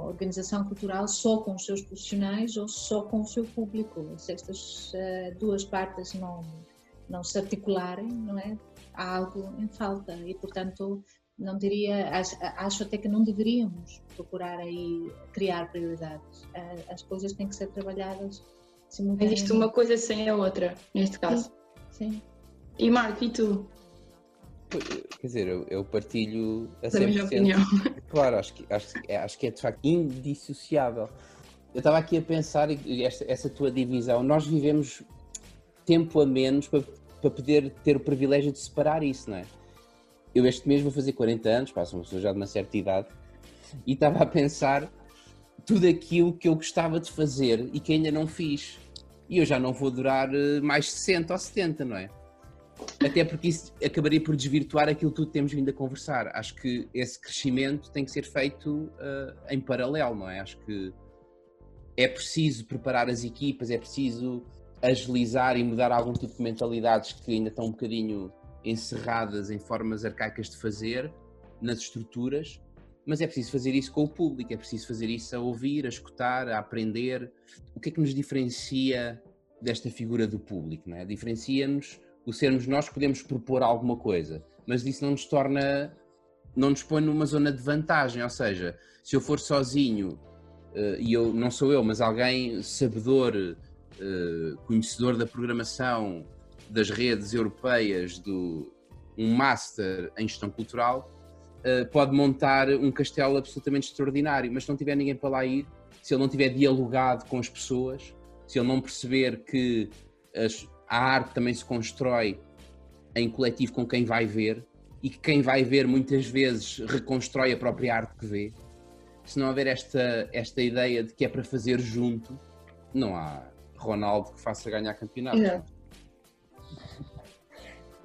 organização cultural só com os seus profissionais ou só com o seu público. Se estas duas partes não, não se articularem, não é? há algo em falta e, portanto, não diria, acho, acho, até que não deveríamos procurar aí criar prioridades. As coisas têm que ser trabalhadas simultaneamente. Existe uma coisa sem a outra, neste caso. Sim. Sim. E Marco, e tu? Quer dizer, eu, eu partilho a da minha opinião. Claro, acho que, acho, acho que é de facto indissociável. Eu estava aqui a pensar, esta, essa tua divisão, nós vivemos tempo a menos para, para poder ter o privilégio de separar isso, não é? Eu este mês vou fazer 40 anos, passo uma pessoa já de uma certa idade, e estava a pensar tudo aquilo que eu gostava de fazer e que ainda não fiz. E eu já não vou durar eh, mais 60 ou 70, não é? Até porque isso acabaria por desvirtuar aquilo que tudo temos vindo a conversar. Acho que esse crescimento tem que ser feito uh, em paralelo, não é? Acho que é preciso preparar as equipas, é preciso agilizar e mudar algum tipo de mentalidades que ainda estão um bocadinho encerradas em formas arcaicas de fazer, nas estruturas, mas é preciso fazer isso com o público, é preciso fazer isso a ouvir, a escutar, a aprender. O que é que nos diferencia desta figura do público? É? Diferencia-nos o sermos nós que podemos propor alguma coisa, mas isso não nos torna, não nos põe numa zona de vantagem, ou seja, se eu for sozinho, eh, e eu não sou eu, mas alguém sabedor, eh, conhecedor da programação, das redes europeias do um master em gestão cultural uh, pode montar um castelo absolutamente extraordinário, mas se não tiver ninguém para lá ir, se ele não tiver dialogado com as pessoas, se ele não perceber que as, a arte também se constrói em coletivo com quem vai ver e que quem vai ver muitas vezes reconstrói a própria arte que vê, se não houver esta, esta ideia de que é para fazer junto, não há Ronaldo que faça ganhar campeonato. Exato.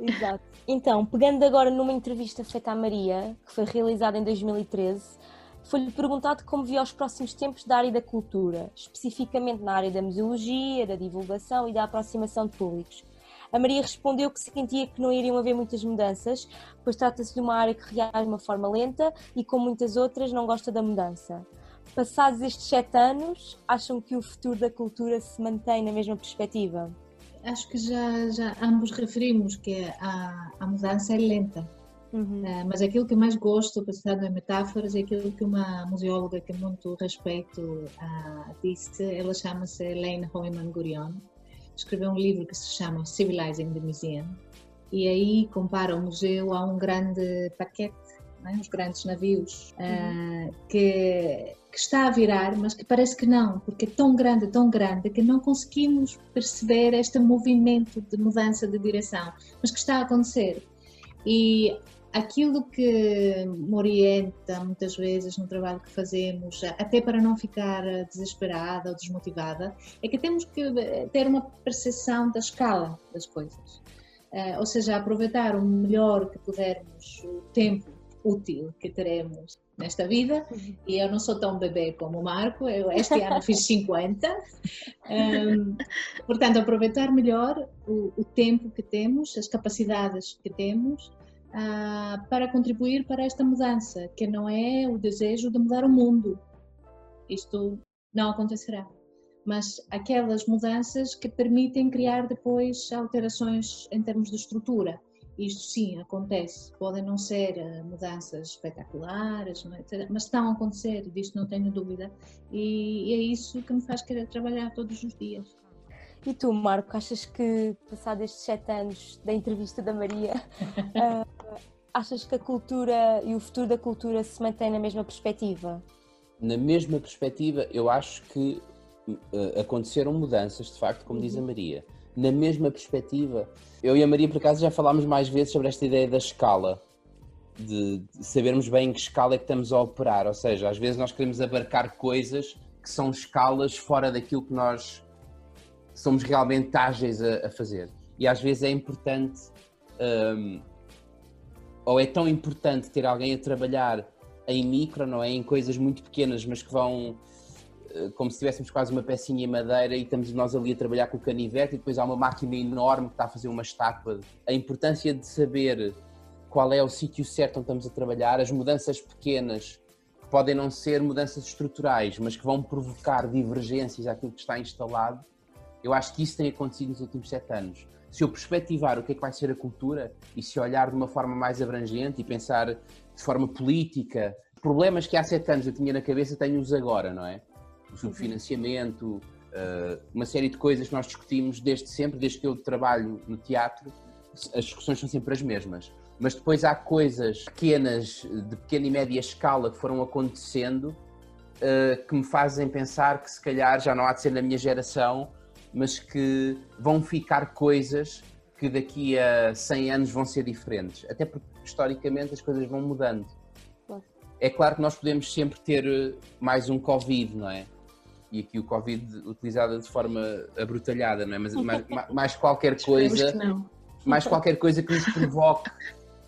Exato. Então, pegando agora numa entrevista feita à Maria, que foi realizada em 2013, foi-lhe perguntado como via os próximos tempos da área da cultura, especificamente na área da museologia, da divulgação e da aproximação de públicos. A Maria respondeu que sentia que não iriam haver muitas mudanças, pois trata-se de uma área que reage de uma forma lenta e, como muitas outras, não gosta da mudança. Passados estes sete anos, acham que o futuro da cultura se mantém na mesma perspectiva? Acho que já, já ambos referimos que a, a mudança é lenta. Uhum. Uh, mas aquilo que mais gosto, pensando em metáforas, é aquilo que uma museóloga que muito respeito uh, disse. Ela chama-se Elaine Hoyman Gurion. Escreveu um livro que se chama Civilizing the Museum. E aí compara o museu a um grande paquete, é? os grandes navios, uhum. uh, que que está a virar, mas que parece que não, porque é tão grande, tão grande, que não conseguimos perceber este movimento de mudança de direção, mas que está a acontecer. E aquilo que me orienta muitas vezes no trabalho que fazemos, até para não ficar desesperada ou desmotivada, é que temos que ter uma percepção da escala das coisas. Uh, ou seja, aproveitar o melhor que pudermos o tempo útil que teremos nesta vida. E eu não sou tão bebê como o Marco, eu este ano fiz 50 um, portanto aproveitar melhor o, o, tempo que temos, as capacidades que temos uh, para contribuir para esta mudança, que não é o desejo de mudar o mundo. Isto não acontecerá. Mas aquelas mudanças que permitem criar depois alterações em termos de estrutura isto sim acontece, podem não ser eh, mudanças espetaculares, é? mas estão a acontecer, disto não tenho dúvida, e é isso que me faz querer trabalhar todos os dias. E tu, Marco, achas que, passados estes sete anos da entrevista da Maria, uh, achas que a cultura e o futuro da cultura se mantém na mesma perspectiva? Na mesma perspectiva, eu acho que uh, aconteceram mudanças, de facto, como uhum. diz a uhum. Maria na mesma perspectiva. Eu e a Maria, por acaso, já falámos mais vezes sobre esta ideia da escala, de, sabermos bem em que escala é que estamos a operar. Ou seja, às vezes nós queremos abarcar coisas que são escalas fora daquilo que nós somos realmente ágeis a, a fazer. E às vezes é importante, um, ou é tão importante ter alguém a trabalhar em micro, não é? Em coisas muito pequenas, mas que vão como se tivéssemos quase uma pecinha em madeira e estamos nós ali a trabalhar com o canivete e depois há uma máquina enorme que está a fazer uma estátua. A importância de saber qual é o sítio certo onde estamos a trabalhar, as mudanças pequenas, que podem não ser mudanças estruturais, mas que vão provocar divergências àquilo que está instalado, eu acho que isso tem acontecido nos últimos sete anos. Se eu perspectivar o que é que vai ser a cultura e se olhar de uma forma mais abrangente e pensar de forma política, problemas que há sete anos eu tinha na cabeça, tenho-os agora, não é? O subfinanciamento, uh, uma série de coisas que nós discutimos desde sempre, desde que eu trabalho no teatro, as discussões são sempre as mesmas. Mas depois há coisas pequenas, de pequena e média escala, que foram acontecendo, uh, que me fazem pensar que se calhar já não há de ser na minha geração, mas que vão ficar coisas que daqui a 100 anos vão ser diferentes. Até porque historicamente as coisas vão mudando. É claro que nós podemos sempre ter eh, mais um Covid, não é? E aqui o Covid utilizada de forma abrutalhada, não é? Mas mais, mais qualquer coisa, mais qualquer coisa que nos provoque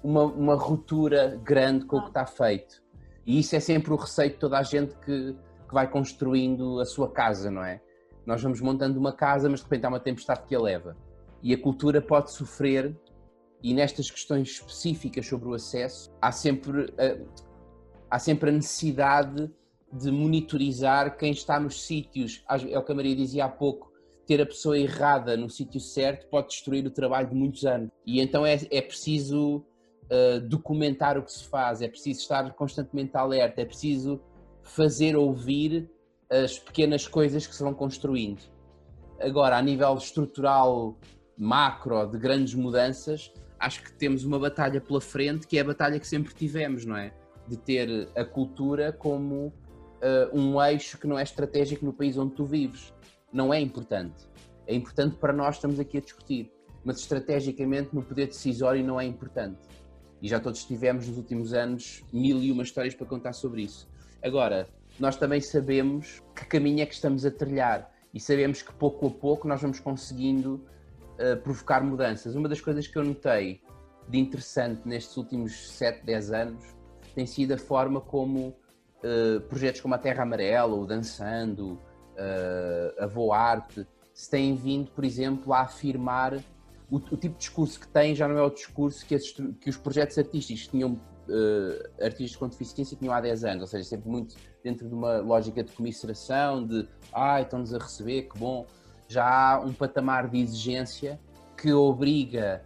uma, uma ruptura grande com o que está feito. E isso é sempre o receio de toda a gente que, que vai construindo a sua casa, não é? Nós vamos montando uma casa, mas de repente há uma tempestade que a leva. E a cultura pode sofrer, e nestas questões específicas sobre o acesso, há sempre, uh, há sempre a necessidade de monitorizar quem está nos sítios. É o que a Maria dizia há pouco, ter a pessoa errada no sítio certo pode destruir o trabalho de muitos anos. E então é, é preciso uh, documentar o que se faz, é preciso estar constantemente alerta, é preciso fazer ouvir as pequenas coisas que se vão construindo. Agora, a nível estrutural, macro, de grandes mudanças, acho que temos uma batalha pela frente que é a batalha que sempre tivemos, não é? De ter a cultura como uh, um eixo que não é estratégico no país onde tu vives. Não é importante. É importante para nós, estamos aqui a discutir, mas estrategicamente no poder decisório não é importante. E já todos tivemos nos últimos anos mil e uma histórias para contar sobre isso. Agora, nós também sabemos que caminho é que estamos a trilhar e sabemos que pouco a pouco nós vamos conseguindo uh, provocar mudanças. Uma das coisas que eu notei de interessante nestes últimos 7, 10 anos tem sido a forma como eh, projetos como a Terra Amarela, o Dançando, uh, a Voarte, se têm vindo, por exemplo, a afirmar o, o, tipo de discurso que têm já não é o discurso que, esses, que os projetos artísticos tinham, uh, artistas com deficiência tinham há 10 anos, ou seja, sempre muito dentro de uma lógica de comisseração, de ah, estão-nos a receber, que bom. Já há um patamar de exigência que obriga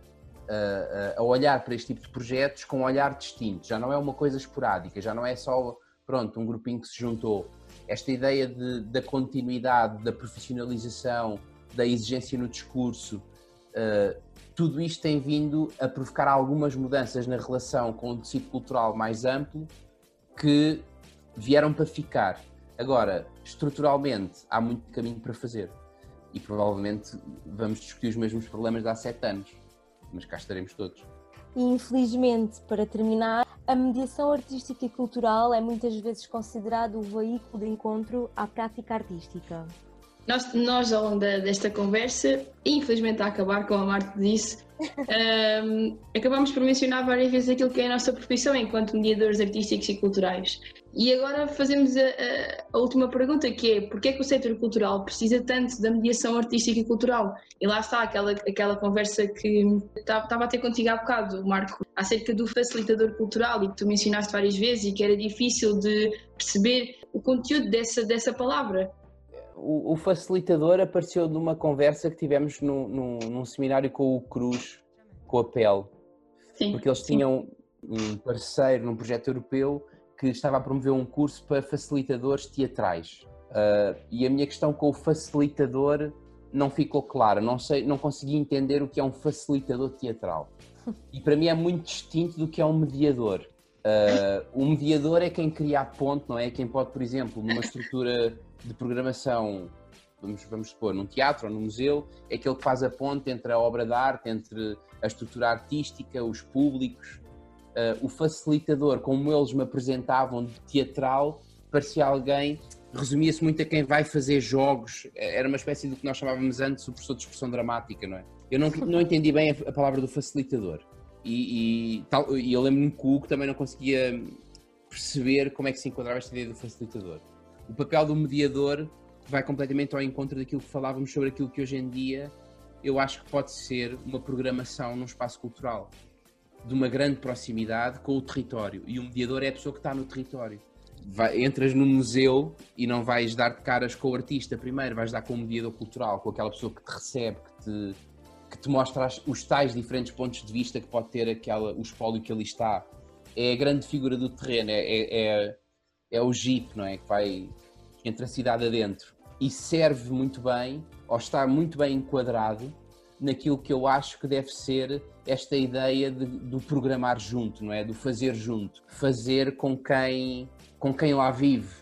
a olhar para este tipo de projetos com um olhar distinto. Já não é uma coisa esporádica, já não é só pronto, um grupinho que se juntou. Esta ideia de, da continuidade, da profissionalização, da exigência no discurso, uh, tudo isto tem vindo a provocar algumas mudanças na relação com o tecido cultural mais amplo que vieram para ficar. Agora, estruturalmente, há muito caminho para fazer e provavelmente vamos discutir os mesmos problemas de há sete anos, mas cá estaremos todos. Infelizmente, para terminar, a mediação artística e cultural é muitas vezes considerado o veículo de encontro à prática artística. Nós, nós ao longo desta conversa, infelizmente a acabar, como a Marta disse, um, acabamos por mencionar várias vezes aquilo que é a nossa profissão enquanto mediadores artísticos e culturais. E agora fazemos a, a, a, última pergunta, que é porquê é que o setor cultural precisa tanto da mediação artística e cultural? E lá está aquela, aquela conversa que estava a ter contigo há bocado, Marco, acerca do facilitador cultural e que tu mencionaste várias vezes e que era difícil de perceber o conteúdo dessa, dessa palavra. O, o facilitador apareceu numa conversa que tivemos no, num seminário com o Cruz, com a PEL, sim, porque eles tinham sim. um parceiro num projeto europeu que estava a promover um curso para facilitadores teatrais. Uh, e a minha questão com o facilitador não ficou clara, não sei, não consegui entender o que é um facilitador teatral. E para mim é muito distinto do que é um mediador. Uh, o mediador é quem cria a ponte, não é? Quem pode, por exemplo, numa estrutura de programação, vamos, vamos supor, num teatro ou num museu, é aquele que faz a ponte entre a obra de arte, entre a estrutura artística, os públicos, uh, o facilitador, como eles me apresentavam de teatral, parecia alguém, resumia-se muito a quem vai fazer jogos, era uma espécie do que nós chamávamos antes o professor de expressão dramática, não é? Eu não, não entendi bem a, a palavra do facilitador. E, e, tal, e eu lembro-me que o Hugo também não conseguia perceber como é que se enquadrava esta ideia do facilitador. O papel do mediador vai completamente ao encontro daquilo que falávamos sobre aquilo que hoje em dia eu acho que pode ser uma programação num espaço cultural de uma grande proximidade com o território. E o mediador é a pessoa que está no território. Vai, entras no museu e não vais dar de caras com o artista primeiro, vais dar com o mediador cultural, com aquela pessoa que te recebe, que te, que te mostra os tais diferentes pontos de vista que pode ter aquela, o espólio que ali está. É a grande figura do terreno, é, é, é, é o jeep, não é? Que vai entre a cidade adentro. E serve muito bem, ou está muito bem enquadrado, naquilo que eu acho que deve ser esta ideia de, do programar junto, não é? Do fazer junto, fazer com quem, com quem lá vive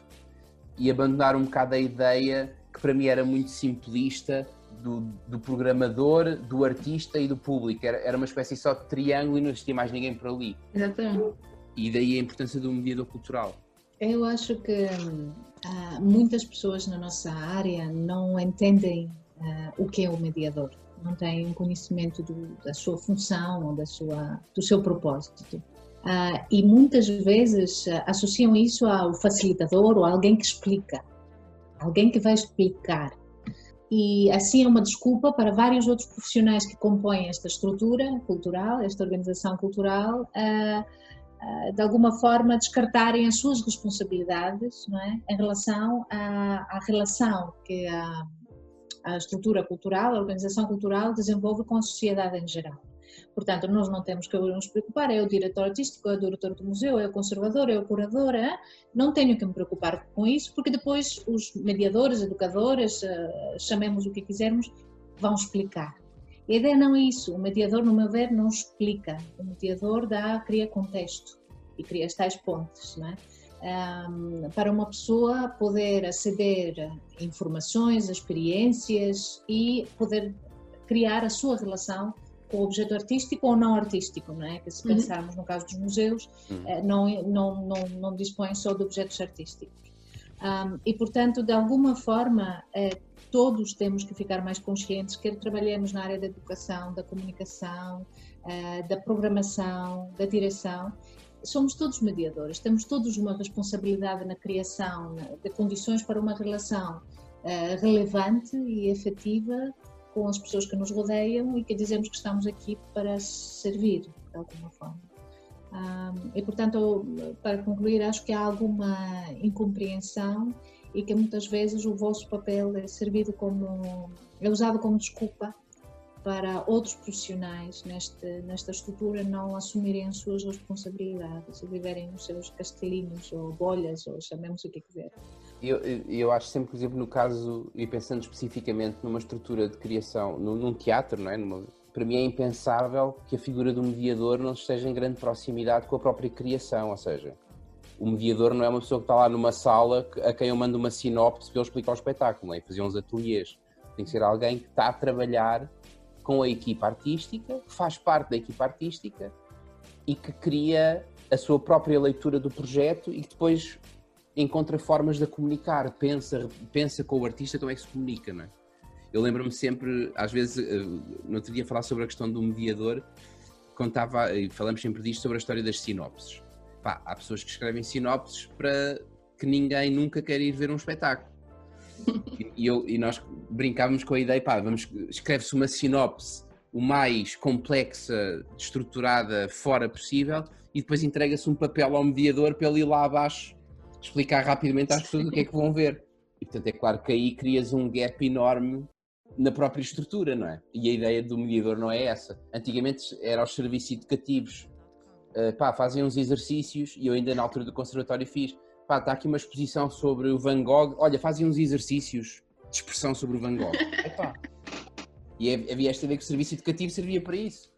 e abandonar um bocado a ideia que para mim era muito simplista do, do programador, do artista e do público. Era, era uma espécie só de triângulo e não existia mais ninguém por ali. Exatamente. E daí a importância do mediador cultural. Eu acho que uh, muitas pessoas na nossa área não entendem uh, o que é o mediador não têm um conhecimento do, da sua função ou da sua, do seu propósito. Uh, e muitas vezes uh, associam isso ao facilitador ou alguém que explica, alguém que vai explicar. E assim é uma desculpa para vários outros profissionais que compõem esta estrutura cultural, esta organização cultural, uh, de alguma forma descartarem as suas responsabilidades não é? em relação à, à relação que a a estrutura cultural, a organização cultural desenvolve com a sociedade em geral. Portanto, nós não temos que nos preocupar, é o diretor artístico, é o diretor do museu, é o conservador, é o curador, é? não tenho que me preocupar com isso, porque depois os mediadores, educadores, eh, chamemos o que quisermos, vão explicar. A ideia não é isso, o mediador, no meu ver, não explica, o mediador dá, cria contexto e cria as tais pontes, não é? Um, para uma pessoa poder aceder a informações, a experiências e poder criar a sua relação com o objeto artístico ou não artístico, não é? Que se uhum. pensarmos uhum. no caso dos museus, uhum. Eh, não, não, não, não dispõem só de objetos artísticos. Um, e, portanto, de alguma forma, eh, todos temos que ficar mais conscientes, quer trabalhemos na área da educação, da comunicação, eh, da programação, da direção, somos todos mediadores, temos todos uma responsabilidade na criação de condições para uma relação uh, relevante e efetiva com as pessoas que nos rodeiam e que dizemos que estamos aqui para servir de alguma forma. Um, e portanto, para concluir, acho que há alguma incompreensão e que muitas vezes o vosso papel é servido como é usado como desculpa para outros profissionais neste, nesta estrutura não assumirem as suas responsabilidades e viverem nos seus castelinhos ou bolhas, ou chamemos o que quiser. Eu, eu acho sempre, por exemplo, no caso, e pensando especificamente numa estrutura de criação, num, num teatro, não é? Numa, para mim é impensável que a figura do mediador não esteja em grande proximidade com a própria criação, ou seja, o mediador não é uma pessoa que está lá numa sala a quem eu mando uma sinopse para ele explicar o espetáculo, é? fazer uns ateliês. Tem que ser alguém que está a trabalhar com a equipa artística, faz parte da equipa artística e que cria a sua própria leitura do projeto e que depois encontra formas de a comunicar, pensa, pensa com o artista como é que se comunica, não é? Eu lembro-me sempre, às vezes, eh, no outro dia falar sobre a questão do mediador, contava, e falamos sempre disto sobre a história das sinopses. Pá, há pessoas que escrevem sinopses para que ninguém nunca quer ir ver um espetáculo. E, eu, e nós brincávamos com a ideia, pá, vamos, escreve-se uma sinopse o mais complexa, estruturada, fora possível, e depois entrega-se um papel ao mediador para ele ir lá abaixo explicar rapidamente às pessoas o que é que vão ver. E portanto é claro que aí crias um gap enorme na própria estrutura, não é? E a ideia do mediador não é essa. Antigamente era os serviços educativos, uh, pá, fazem uns exercícios, e eu ainda na altura do conservatório fiz, pá, está aqui uma exposição sobre o Van Gogh, olha, fazem uns exercícios de expressão sobre o Van Gogh. Epá. E é, havia esta ideia que o serviço educativo servia para isso.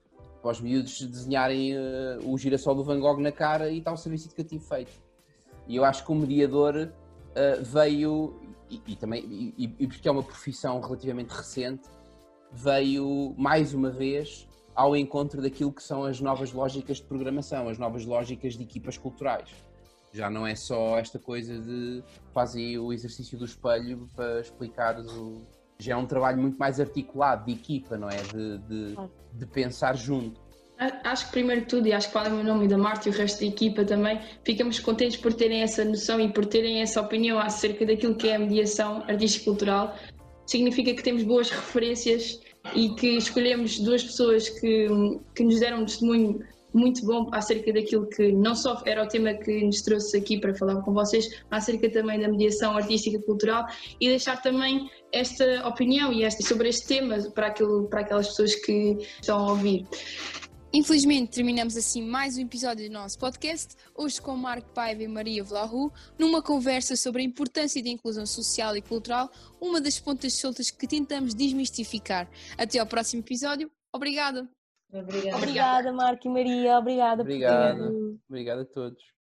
Para os miúdos desenharem uh, o girassol do Van Gogh na cara e está o serviço educativo feito. E eu acho que o mediador uh, veio, e, e também, e, e, porque é uma profissão relativamente recente, veio mais uma vez ao encontro daquilo que são as novas lógicas de programação, as novas lógicas de equipas culturais. Já não é só esta coisa de fazer o exercício do espelho para explicar o, já é um trabalho muito mais articulado de equipa, não é? De, de, de pensar junto. Acho que primeiro de tudo, e acho que fala o meu nome e da Marta e o resto da equipa também, ficamos contentes por terem essa noção e por terem essa opinião acerca daquilo que é a mediação artístico-cultural. Significa que temos boas referências e que escolhemos duas pessoas que, que nos deram um testemunho muito bom acerca daquilo que não só era o tema que nos trouxe aqui para falar com vocês, mas acerca também da mediação artística cultural e deixar também esta opinião e esta, sobre este tema para, aquilo, para aquelas pessoas que estão a ouvir. Infelizmente terminamos assim mais um episódio do nosso podcast, hoje com Marco Paiva e Maria Vlahu, numa conversa sobre a importância da inclusão social e cultural, uma das pontas soltas que tentamos desmistificar. Até ao próximo episódio. Obrigada! Obrigada, obrigada Marco e Maria. Obrigada. Obrigado. Obrigado a todos.